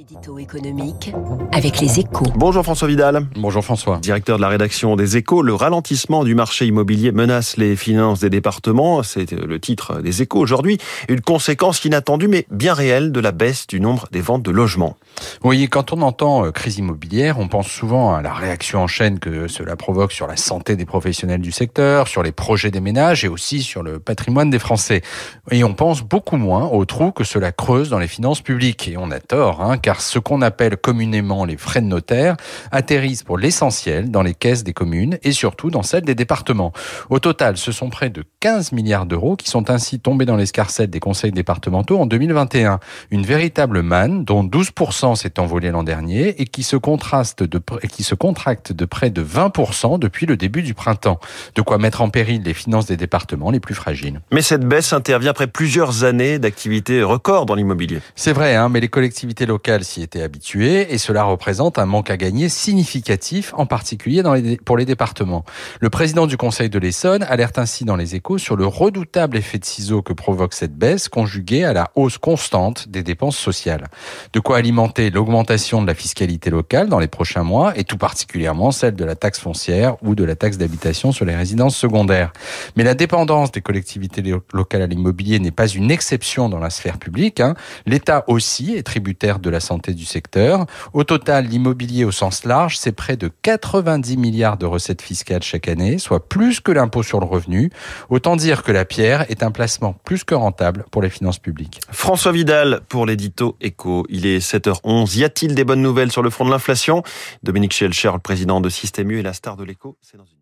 L'édito économique avec les échos. Bonjour François Vidal. Bonjour François. Directeur de la rédaction des échos, le ralentissement du marché immobilier menace les finances des départements. C'est le titre des échos aujourd'hui. Une conséquence inattendue mais bien réelle de la baisse du nombre des ventes de logements. Oui, quand on entend euh, crise immobilière, on pense souvent à la réaction en chaîne que cela provoque sur la santé des professionnels du secteur, sur les projets des ménages et aussi sur le patrimoine des Français. Et on pense beaucoup moins au trou que cela creuse dans les finances publiques. Et on a tort, hein, car ce qu'on appelle communément les frais de notaire atterrissent pour l'essentiel dans les caisses des communes et surtout dans celles des départements. Au total, ce sont près de 15 milliards d'euros qui sont ainsi tombés dans l'escarcelle des conseils départementaux en 2021. Une véritable manne dont 12% s'est envolé l'an dernier et qui se contraste de, qui se contracte de près de 20% depuis le début du printemps. De quoi mettre en péril les finances des départements les plus fragiles. Mais cette baisse intervient après plusieurs années d'activité record dans l'immobilier. C'est vrai, hein, mais les collectivités locales s'y était habitué et cela représente un manque à gagner significatif, en particulier pour les départements. Le président du Conseil de l'Essonne alerte ainsi dans les échos sur le redoutable effet de ciseau que provoque cette baisse conjuguée à la hausse constante des dépenses sociales. De quoi alimenter l'augmentation de la fiscalité locale dans les prochains mois et tout particulièrement celle de la taxe foncière ou de la taxe d'habitation sur les résidences secondaires. Mais la dépendance des collectivités locales à l'immobilier n'est pas une exception dans la sphère publique. Hein. L'État aussi est tributaire de la du secteur. Au total, l'immobilier au sens large, c'est près de 90 milliards de recettes fiscales chaque année, soit plus que l'impôt sur le revenu. Autant dire que la pierre est un placement plus que rentable pour les finances publiques. François Vidal pour l'édito Eco. Il est 7h11. Y a-t-il des bonnes nouvelles sur le front de l'inflation? Dominique Schelcher, le président de Système U et la star de l'écho, c'est dans une